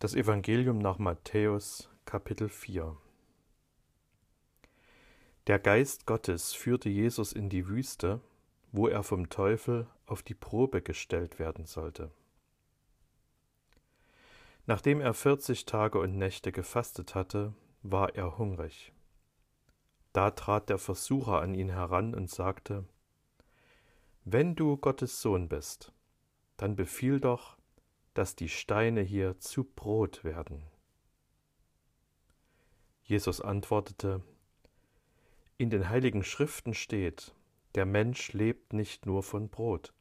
Das Evangelium nach Matthäus Kapitel 4 Der Geist Gottes führte Jesus in die Wüste, wo er vom Teufel auf die Probe gestellt werden sollte. Nachdem er vierzig Tage und Nächte gefastet hatte, war er hungrig. Da trat der Versucher an ihn heran und sagte, Wenn du Gottes Sohn bist, dann befiehl doch, dass die Steine hier zu Brot werden. Jesus antwortete, In den heiligen Schriften steht, der Mensch lebt nicht nur von Brot,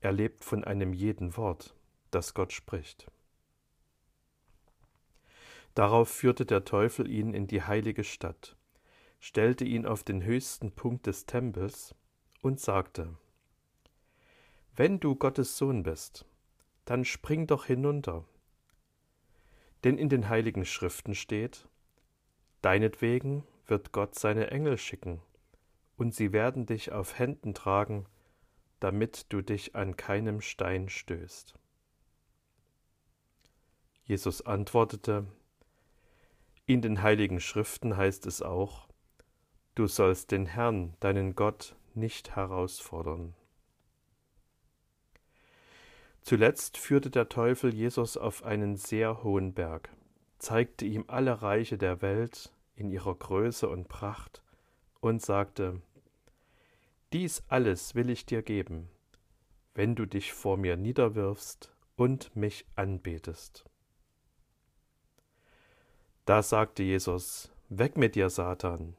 er lebt von einem jeden Wort, das Gott spricht. Darauf führte der Teufel ihn in die heilige Stadt, stellte ihn auf den höchsten Punkt des Tempels und sagte, Wenn du Gottes Sohn bist, dann spring doch hinunter. Denn in den heiligen Schriften steht, Deinetwegen wird Gott seine Engel schicken, und sie werden dich auf Händen tragen, damit du dich an keinem Stein stößt. Jesus antwortete, In den heiligen Schriften heißt es auch, Du sollst den Herrn, deinen Gott, nicht herausfordern. Zuletzt führte der Teufel Jesus auf einen sehr hohen Berg, zeigte ihm alle Reiche der Welt in ihrer Größe und Pracht und sagte, Dies alles will ich dir geben, wenn du dich vor mir niederwirfst und mich anbetest. Da sagte Jesus, Weg mit dir, Satan.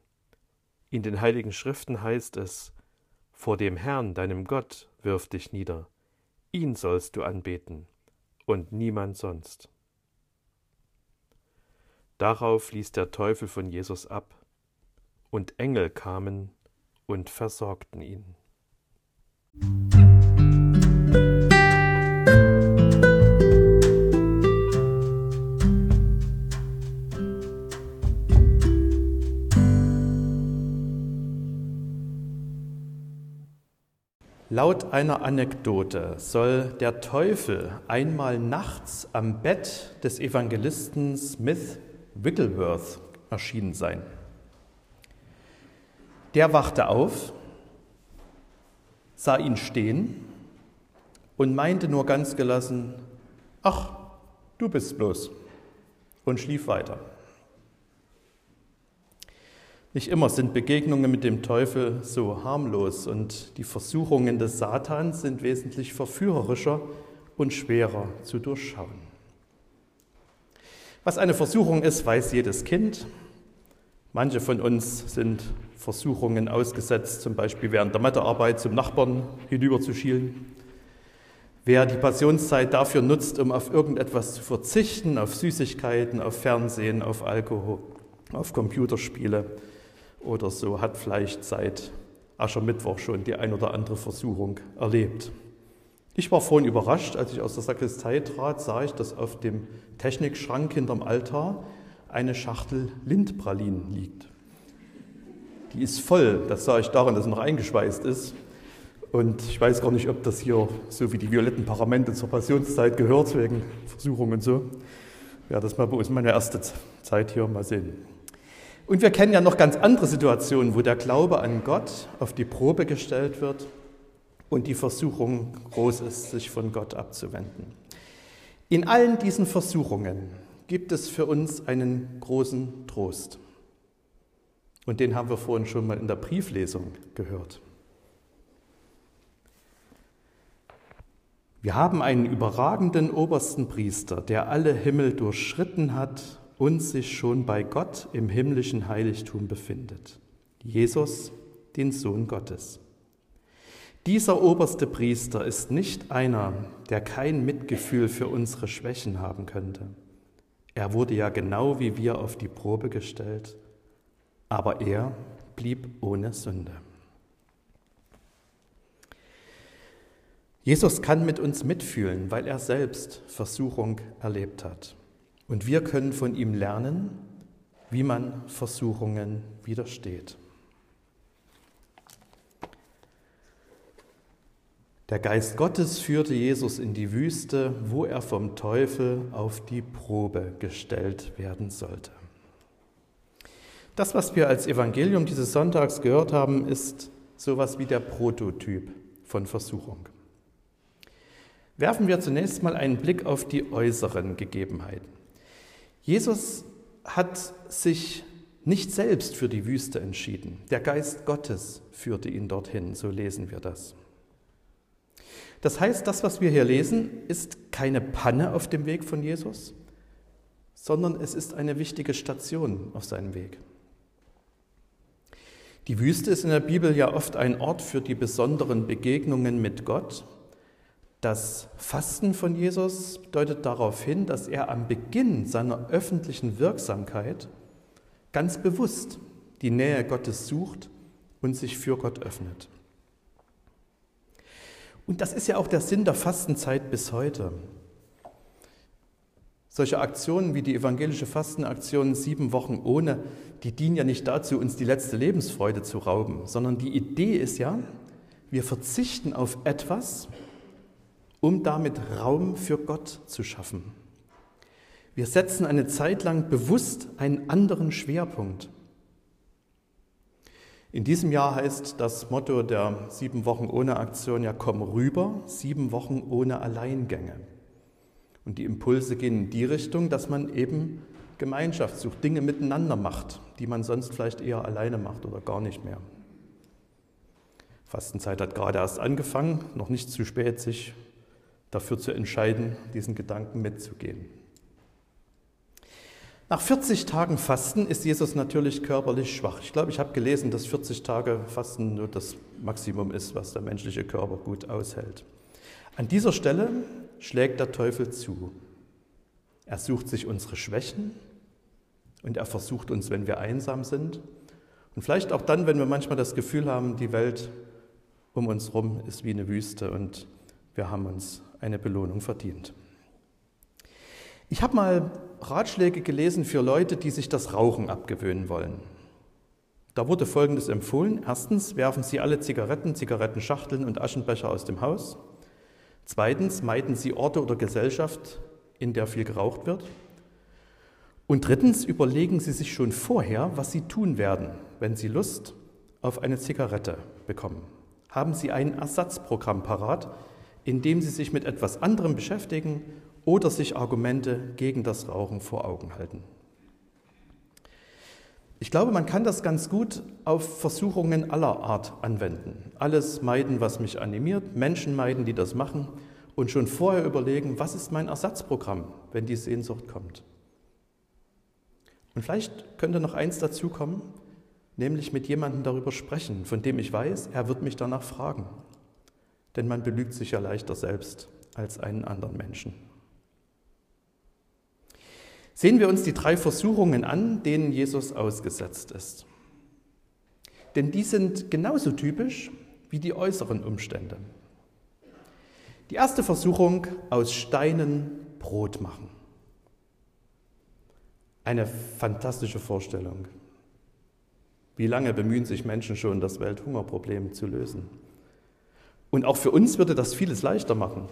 In den heiligen Schriften heißt es, Vor dem Herrn, deinem Gott, wirf dich nieder Ihn sollst du anbeten und niemand sonst. Darauf ließ der Teufel von Jesus ab, und Engel kamen und versorgten ihn. Laut einer Anekdote soll der Teufel einmal nachts am Bett des Evangelisten Smith Wigglesworth erschienen sein. Der wachte auf, sah ihn stehen und meinte nur ganz gelassen, ach, du bist bloß, und schlief weiter. Nicht immer sind Begegnungen mit dem Teufel so harmlos und die Versuchungen des Satans sind wesentlich verführerischer und schwerer zu durchschauen. Was eine Versuchung ist, weiß jedes Kind. Manche von uns sind Versuchungen ausgesetzt, zum Beispiel während der Mathearbeit zum Nachbarn hinüberzuschielen. Wer die Passionszeit dafür nutzt, um auf irgendetwas zu verzichten, auf Süßigkeiten, auf Fernsehen, auf Alkohol, auf Computerspiele, oder so hat vielleicht seit Aschermittwoch schon die ein oder andere Versuchung erlebt. Ich war vorhin überrascht, als ich aus der Sakristei trat, sah ich, dass auf dem Technikschrank hinterm Altar eine Schachtel Lindpralinen liegt. Die ist voll, das sah ich daran, dass sie noch eingeschweißt ist. Und ich weiß gar nicht, ob das hier so wie die violetten Paramente zur Passionszeit gehört, wegen Versuchungen und so. Ja, das mal bei uns meine erste Zeit hier, mal sehen. Und wir kennen ja noch ganz andere Situationen, wo der Glaube an Gott auf die Probe gestellt wird und die Versuchung groß ist, sich von Gott abzuwenden. In allen diesen Versuchungen gibt es für uns einen großen Trost. Und den haben wir vorhin schon mal in der Brieflesung gehört. Wir haben einen überragenden obersten Priester, der alle Himmel durchschritten hat und sich schon bei Gott im himmlischen Heiligtum befindet. Jesus, den Sohn Gottes. Dieser oberste Priester ist nicht einer, der kein Mitgefühl für unsere Schwächen haben könnte. Er wurde ja genau wie wir auf die Probe gestellt, aber er blieb ohne Sünde. Jesus kann mit uns mitfühlen, weil er selbst Versuchung erlebt hat. Und wir können von ihm lernen, wie man Versuchungen widersteht. Der Geist Gottes führte Jesus in die Wüste, wo er vom Teufel auf die Probe gestellt werden sollte. Das, was wir als Evangelium dieses Sonntags gehört haben, ist sowas wie der Prototyp von Versuchung. Werfen wir zunächst mal einen Blick auf die äußeren Gegebenheiten. Jesus hat sich nicht selbst für die Wüste entschieden. Der Geist Gottes führte ihn dorthin, so lesen wir das. Das heißt, das, was wir hier lesen, ist keine Panne auf dem Weg von Jesus, sondern es ist eine wichtige Station auf seinem Weg. Die Wüste ist in der Bibel ja oft ein Ort für die besonderen Begegnungen mit Gott. Das Fasten von Jesus deutet darauf hin, dass er am Beginn seiner öffentlichen Wirksamkeit ganz bewusst die Nähe Gottes sucht und sich für Gott öffnet. Und das ist ja auch der Sinn der Fastenzeit bis heute. Solche Aktionen wie die evangelische Fastenaktion sieben Wochen ohne, die dienen ja nicht dazu, uns die letzte Lebensfreude zu rauben, sondern die Idee ist ja, wir verzichten auf etwas, um damit Raum für Gott zu schaffen. Wir setzen eine Zeit lang bewusst einen anderen Schwerpunkt. In diesem Jahr heißt das Motto der sieben Wochen ohne Aktion ja komm rüber, sieben Wochen ohne Alleingänge. Und die Impulse gehen in die Richtung, dass man eben Gemeinschaft sucht, Dinge miteinander macht, die man sonst vielleicht eher alleine macht oder gar nicht mehr. Fastenzeit hat gerade erst angefangen, noch nicht zu spät, sich dafür zu entscheiden, diesen Gedanken mitzugehen. Nach 40 Tagen Fasten ist Jesus natürlich körperlich schwach. Ich glaube, ich habe gelesen, dass 40 Tage Fasten nur das Maximum ist, was der menschliche Körper gut aushält. An dieser Stelle schlägt der Teufel zu. Er sucht sich unsere Schwächen und er versucht uns, wenn wir einsam sind und vielleicht auch dann, wenn wir manchmal das Gefühl haben, die Welt um uns herum ist wie eine Wüste und wir haben uns eine Belohnung verdient. Ich habe mal Ratschläge gelesen für Leute, die sich das Rauchen abgewöhnen wollen. Da wurde Folgendes empfohlen. Erstens werfen Sie alle Zigaretten, Zigarettenschachteln und Aschenbecher aus dem Haus. Zweitens meiden Sie Orte oder Gesellschaft, in der viel geraucht wird. Und drittens überlegen Sie sich schon vorher, was Sie tun werden, wenn Sie Lust auf eine Zigarette bekommen. Haben Sie ein Ersatzprogramm parat, in dem Sie sich mit etwas anderem beschäftigen oder sich Argumente gegen das Rauchen vor Augen halten. Ich glaube, man kann das ganz gut auf Versuchungen aller Art anwenden. Alles meiden, was mich animiert, Menschen meiden, die das machen und schon vorher überlegen, was ist mein Ersatzprogramm, wenn die Sehnsucht kommt. Und vielleicht könnte noch eins dazu kommen, nämlich mit jemandem darüber sprechen, von dem ich weiß, er wird mich danach fragen. Denn man belügt sich ja leichter selbst als einen anderen Menschen. Sehen wir uns die drei Versuchungen an, denen Jesus ausgesetzt ist. Denn die sind genauso typisch wie die äußeren Umstände. Die erste Versuchung, aus Steinen Brot machen. Eine fantastische Vorstellung. Wie lange bemühen sich Menschen schon, das Welthungerproblem zu lösen? Und auch für uns würde das vieles leichter machen.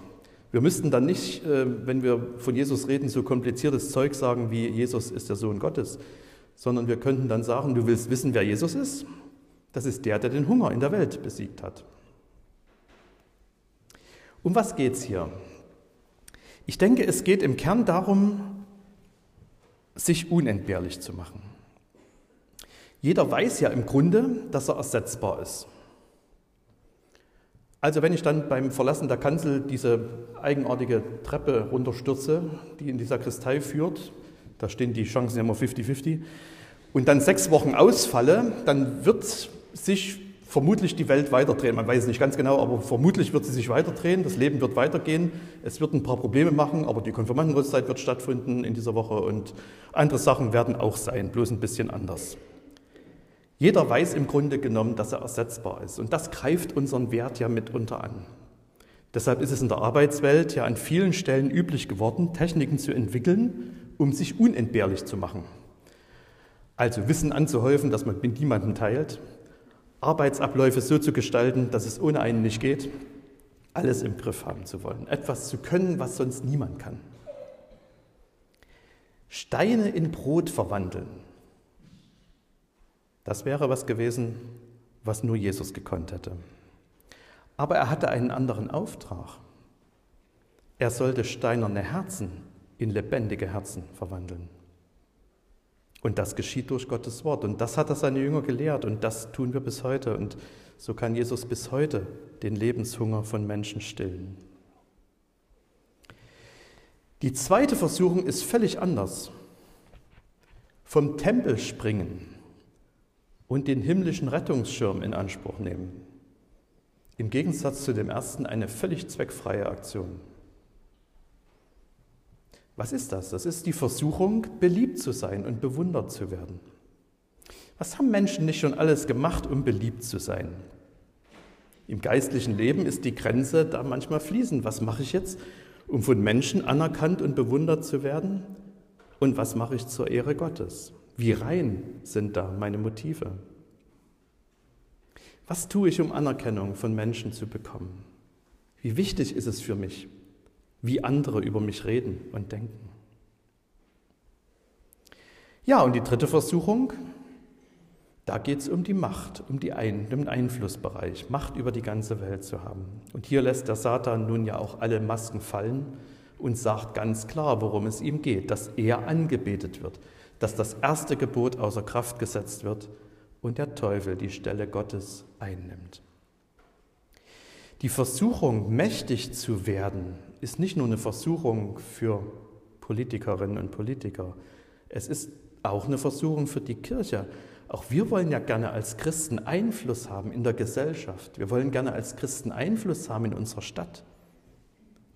Wir müssten dann nicht, äh, wenn wir von Jesus reden, so kompliziertes Zeug sagen wie Jesus ist der Sohn Gottes, sondern wir könnten dann sagen, du willst wissen, wer Jesus ist? Das ist der, der den Hunger in der Welt besiegt hat. Um was geht es hier? Ich denke, es geht im Kern darum, sich unentbehrlich zu machen. Jeder weiß ja im Grunde, dass er ersetzbar ist. Also wenn ich dann beim Verlassen der Kanzel diese eigenartige Treppe runterstürze, die in die Sakristei führt, da stehen die Chancen immer 50-50, und dann sechs Wochen ausfalle, dann wird sich vermutlich die Welt weiterdrehen. Man weiß es nicht ganz genau, aber vermutlich wird sie sich weiterdrehen, das Leben wird weitergehen, es wird ein paar Probleme machen, aber die Konfirmandenhochzeit wird stattfinden in dieser Woche und andere Sachen werden auch sein, bloß ein bisschen anders. Jeder weiß im Grunde genommen, dass er ersetzbar ist. Und das greift unseren Wert ja mitunter an. Deshalb ist es in der Arbeitswelt ja an vielen Stellen üblich geworden, Techniken zu entwickeln, um sich unentbehrlich zu machen. Also Wissen anzuhäufen, dass man mit niemandem teilt, Arbeitsabläufe so zu gestalten, dass es ohne einen nicht geht alles im Griff haben zu wollen, etwas zu können, was sonst niemand kann. Steine in Brot verwandeln. Das wäre was gewesen, was nur Jesus gekonnt hätte. Aber er hatte einen anderen Auftrag. Er sollte steinerne Herzen in lebendige Herzen verwandeln. Und das geschieht durch Gottes Wort. Und das hat er seine Jünger gelehrt und das tun wir bis heute. Und so kann Jesus bis heute den Lebenshunger von Menschen stillen. Die zweite Versuchung ist völlig anders. Vom Tempel springen und den himmlischen Rettungsschirm in Anspruch nehmen. Im Gegensatz zu dem ersten eine völlig zweckfreie Aktion. Was ist das? Das ist die Versuchung, beliebt zu sein und bewundert zu werden. Was haben Menschen nicht schon alles gemacht, um beliebt zu sein? Im geistlichen Leben ist die Grenze da manchmal fließend. Was mache ich jetzt, um von Menschen anerkannt und bewundert zu werden? Und was mache ich zur Ehre Gottes? Wie rein sind da meine Motive? Was tue ich, um Anerkennung von Menschen zu bekommen? Wie wichtig ist es für mich, wie andere über mich reden und denken? Ja, und die dritte Versuchung, da geht es um die Macht, um die Ein den Einflussbereich, Macht über die ganze Welt zu haben. Und hier lässt der Satan nun ja auch alle Masken fallen und sagt ganz klar, worum es ihm geht, dass er angebetet wird, dass das erste Gebot außer Kraft gesetzt wird und der Teufel die Stelle Gottes einnimmt. Die Versuchung, mächtig zu werden, ist nicht nur eine Versuchung für Politikerinnen und Politiker, es ist auch eine Versuchung für die Kirche. Auch wir wollen ja gerne als Christen Einfluss haben in der Gesellschaft. Wir wollen gerne als Christen Einfluss haben in unserer Stadt.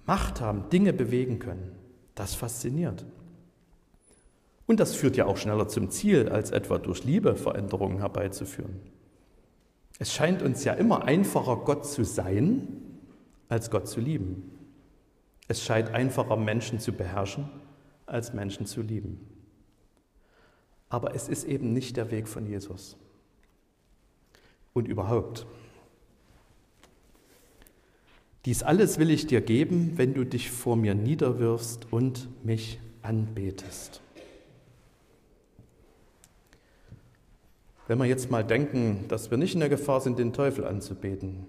Macht haben, Dinge bewegen können. Das fasziniert. Und das führt ja auch schneller zum Ziel, als etwa durch Liebe Veränderungen herbeizuführen. Es scheint uns ja immer einfacher, Gott zu sein, als Gott zu lieben. Es scheint einfacher, Menschen zu beherrschen, als Menschen zu lieben. Aber es ist eben nicht der Weg von Jesus. Und überhaupt. Dies alles will ich dir geben, wenn du dich vor mir niederwirfst und mich anbetest. Wenn wir jetzt mal denken, dass wir nicht in der Gefahr sind, den Teufel anzubeten,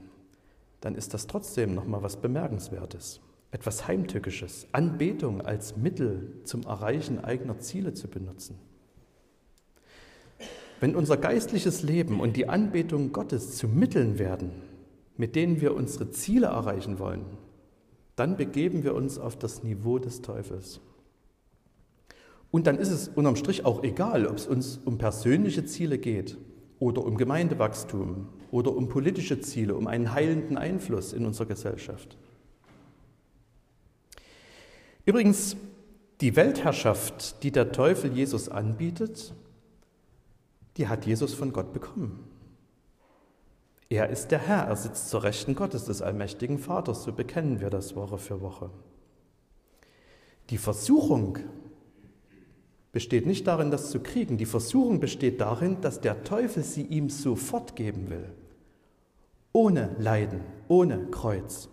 dann ist das trotzdem noch mal was bemerkenswertes, etwas heimtückisches, Anbetung als Mittel zum Erreichen eigener Ziele zu benutzen. Wenn unser geistliches Leben und die Anbetung Gottes zu Mitteln werden, mit denen wir unsere Ziele erreichen wollen, dann begeben wir uns auf das Niveau des Teufels. Und dann ist es unterm Strich auch egal, ob es uns um persönliche Ziele geht oder um Gemeindewachstum oder um politische Ziele, um einen heilenden Einfluss in unserer Gesellschaft. Übrigens, die Weltherrschaft, die der Teufel Jesus anbietet, die hat Jesus von Gott bekommen. Er ist der Herr, er sitzt zur Rechten Gottes des allmächtigen Vaters, so bekennen wir das Woche für Woche. Die Versuchung, besteht nicht darin, das zu kriegen. Die Versuchung besteht darin, dass der Teufel sie ihm sofort geben will. Ohne Leiden, ohne Kreuz.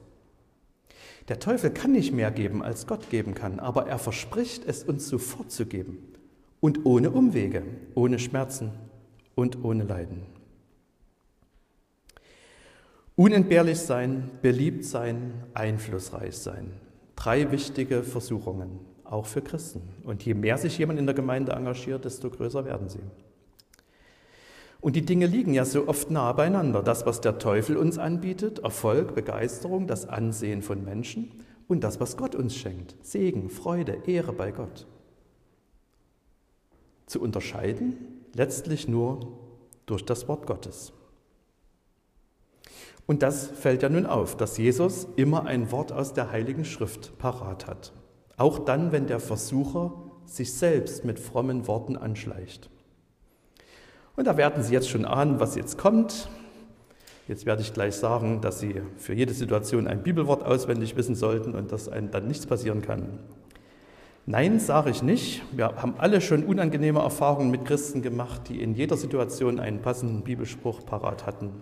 Der Teufel kann nicht mehr geben, als Gott geben kann, aber er verspricht es uns sofort zu geben. Und ohne Umwege, ohne Schmerzen und ohne Leiden. Unentbehrlich sein, beliebt sein, einflussreich sein. Drei wichtige Versuchungen auch für Christen. Und je mehr sich jemand in der Gemeinde engagiert, desto größer werden sie. Und die Dinge liegen ja so oft nah beieinander. Das, was der Teufel uns anbietet, Erfolg, Begeisterung, das Ansehen von Menschen und das, was Gott uns schenkt, Segen, Freude, Ehre bei Gott. Zu unterscheiden letztlich nur durch das Wort Gottes. Und das fällt ja nun auf, dass Jesus immer ein Wort aus der Heiligen Schrift parat hat. Auch dann, wenn der Versucher sich selbst mit frommen Worten anschleicht. Und da werden Sie jetzt schon ahnen, was jetzt kommt. Jetzt werde ich gleich sagen, dass Sie für jede Situation ein Bibelwort auswendig wissen sollten und dass einem dann nichts passieren kann. Nein, sage ich nicht. Wir haben alle schon unangenehme Erfahrungen mit Christen gemacht, die in jeder Situation einen passenden Bibelspruch parat hatten.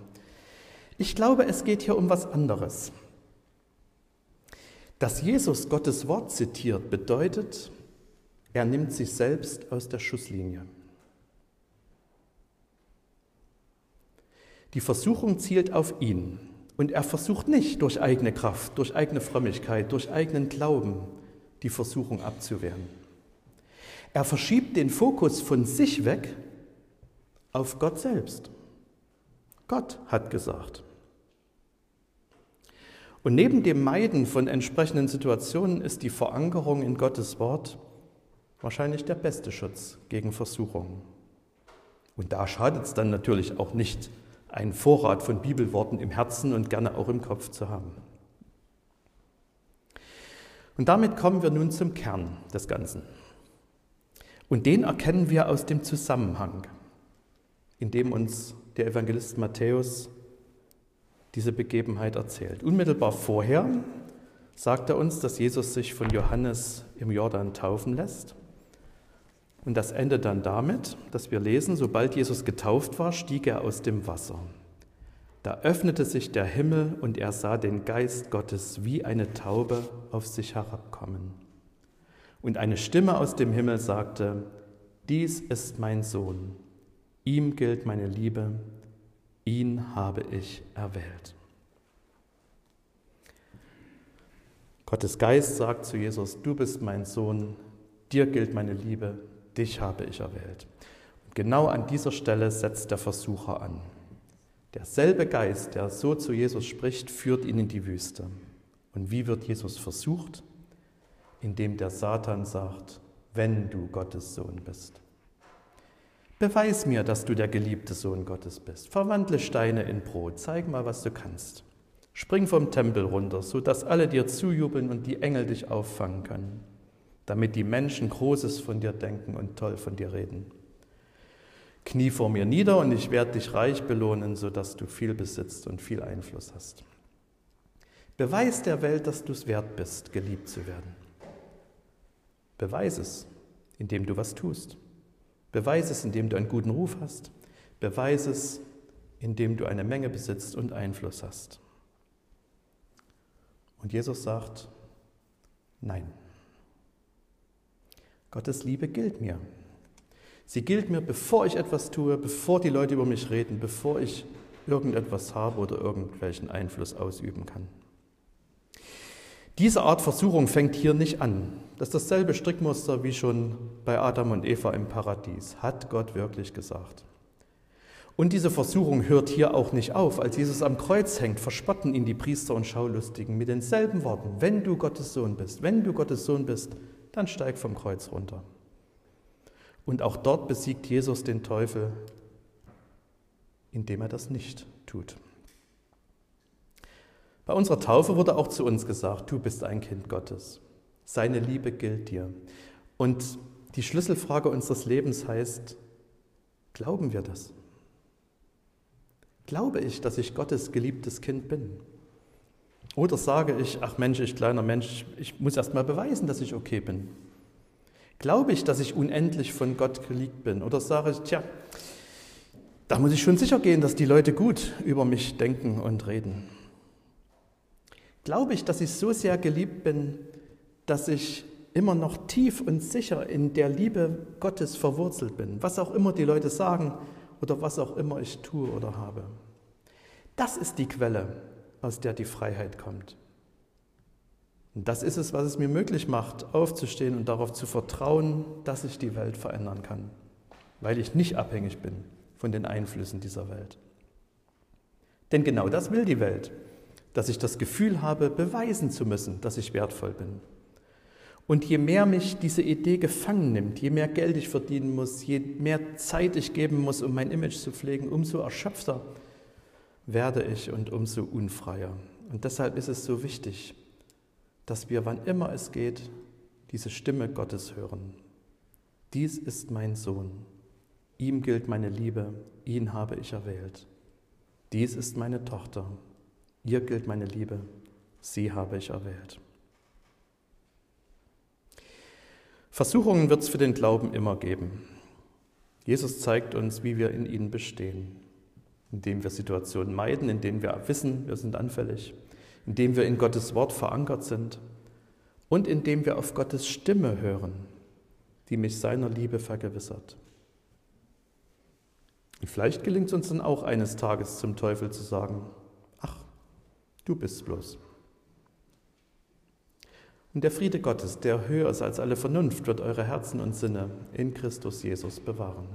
Ich glaube, es geht hier um was anderes. Dass Jesus Gottes Wort zitiert, bedeutet, er nimmt sich selbst aus der Schusslinie. Die Versuchung zielt auf ihn und er versucht nicht durch eigene Kraft, durch eigene Frömmigkeit, durch eigenen Glauben die Versuchung abzuwehren. Er verschiebt den Fokus von sich weg auf Gott selbst. Gott hat gesagt. Und neben dem Meiden von entsprechenden Situationen ist die Verankerung in Gottes Wort wahrscheinlich der beste Schutz gegen Versuchungen. Und da schadet es dann natürlich auch nicht, einen Vorrat von Bibelworten im Herzen und gerne auch im Kopf zu haben. Und damit kommen wir nun zum Kern des Ganzen. Und den erkennen wir aus dem Zusammenhang, in dem uns der Evangelist Matthäus diese Begebenheit erzählt. Unmittelbar vorher sagt er uns, dass Jesus sich von Johannes im Jordan taufen lässt. Und das endet dann damit, dass wir lesen, sobald Jesus getauft war, stieg er aus dem Wasser. Da öffnete sich der Himmel und er sah den Geist Gottes wie eine Taube auf sich herabkommen. Und eine Stimme aus dem Himmel sagte, dies ist mein Sohn, ihm gilt meine Liebe, ihn habe ich erwählt. Gottes Geist sagt zu Jesus, du bist mein Sohn, dir gilt meine Liebe, dich habe ich erwählt. Und genau an dieser Stelle setzt der Versucher an. Derselbe Geist, der so zu Jesus spricht, führt ihn in die Wüste. Und wie wird Jesus versucht? Indem der Satan sagt, wenn du Gottes Sohn bist. Beweis mir, dass du der geliebte Sohn Gottes bist. Verwandle Steine in Brot. Zeig mal, was du kannst. Spring vom Tempel runter, sodass alle dir zujubeln und die Engel dich auffangen können damit die Menschen Großes von dir denken und toll von dir reden. Knie vor mir nieder und ich werde dich reich belohnen, sodass du viel besitzt und viel Einfluss hast. Beweis der Welt, dass du es wert bist, geliebt zu werden. Beweis es, indem du was tust. Beweis es, indem du einen guten Ruf hast. Beweis es, indem du eine Menge besitzt und Einfluss hast. Und Jesus sagt, nein. Gottes Liebe gilt mir. Sie gilt mir, bevor ich etwas tue, bevor die Leute über mich reden, bevor ich irgendetwas habe oder irgendwelchen Einfluss ausüben kann. Diese Art Versuchung fängt hier nicht an. Das ist dasselbe Strickmuster wie schon bei Adam und Eva im Paradies. Hat Gott wirklich gesagt. Und diese Versuchung hört hier auch nicht auf. Als Jesus am Kreuz hängt, verspotten ihn die Priester und Schaulustigen mit denselben Worten. Wenn du Gottes Sohn bist, wenn du Gottes Sohn bist, dann steig vom Kreuz runter. Und auch dort besiegt Jesus den Teufel, indem er das nicht tut. Bei unserer Taufe wurde auch zu uns gesagt, du bist ein Kind Gottes. Seine Liebe gilt dir. Und die Schlüsselfrage unseres Lebens heißt, glauben wir das? Glaube ich, dass ich Gottes geliebtes Kind bin? Oder sage ich, ach Mensch, ich kleiner Mensch, ich muss erst mal beweisen, dass ich okay bin. Glaube ich, dass ich unendlich von Gott geliebt bin? Oder sage ich, tja, da muss ich schon sicher gehen, dass die Leute gut über mich denken und reden. Glaube ich, dass ich so sehr geliebt bin, dass ich immer noch tief und sicher in der Liebe Gottes verwurzelt bin, was auch immer die Leute sagen oder was auch immer ich tue oder habe. Das ist die Quelle aus der die Freiheit kommt. Und das ist es, was es mir möglich macht, aufzustehen und darauf zu vertrauen, dass ich die Welt verändern kann, weil ich nicht abhängig bin von den Einflüssen dieser Welt. Denn genau das will die Welt, dass ich das Gefühl habe, beweisen zu müssen, dass ich wertvoll bin. Und je mehr mich diese Idee gefangen nimmt, je mehr Geld ich verdienen muss, je mehr Zeit ich geben muss, um mein Image zu pflegen, umso erschöpfter werde ich und umso unfreier. Und deshalb ist es so wichtig, dass wir, wann immer es geht, diese Stimme Gottes hören. Dies ist mein Sohn, ihm gilt meine Liebe, ihn habe ich erwählt. Dies ist meine Tochter, ihr gilt meine Liebe, sie habe ich erwählt. Versuchungen wird es für den Glauben immer geben. Jesus zeigt uns, wie wir in ihnen bestehen indem wir Situationen meiden, indem wir wissen, wir sind anfällig, indem wir in Gottes Wort verankert sind und indem wir auf Gottes Stimme hören, die mich seiner Liebe vergewissert. Vielleicht gelingt es uns dann auch eines Tages zum Teufel zu sagen, du bist bloß. Und der Friede Gottes, der höher ist als alle Vernunft, wird eure Herzen und Sinne in Christus Jesus bewahren.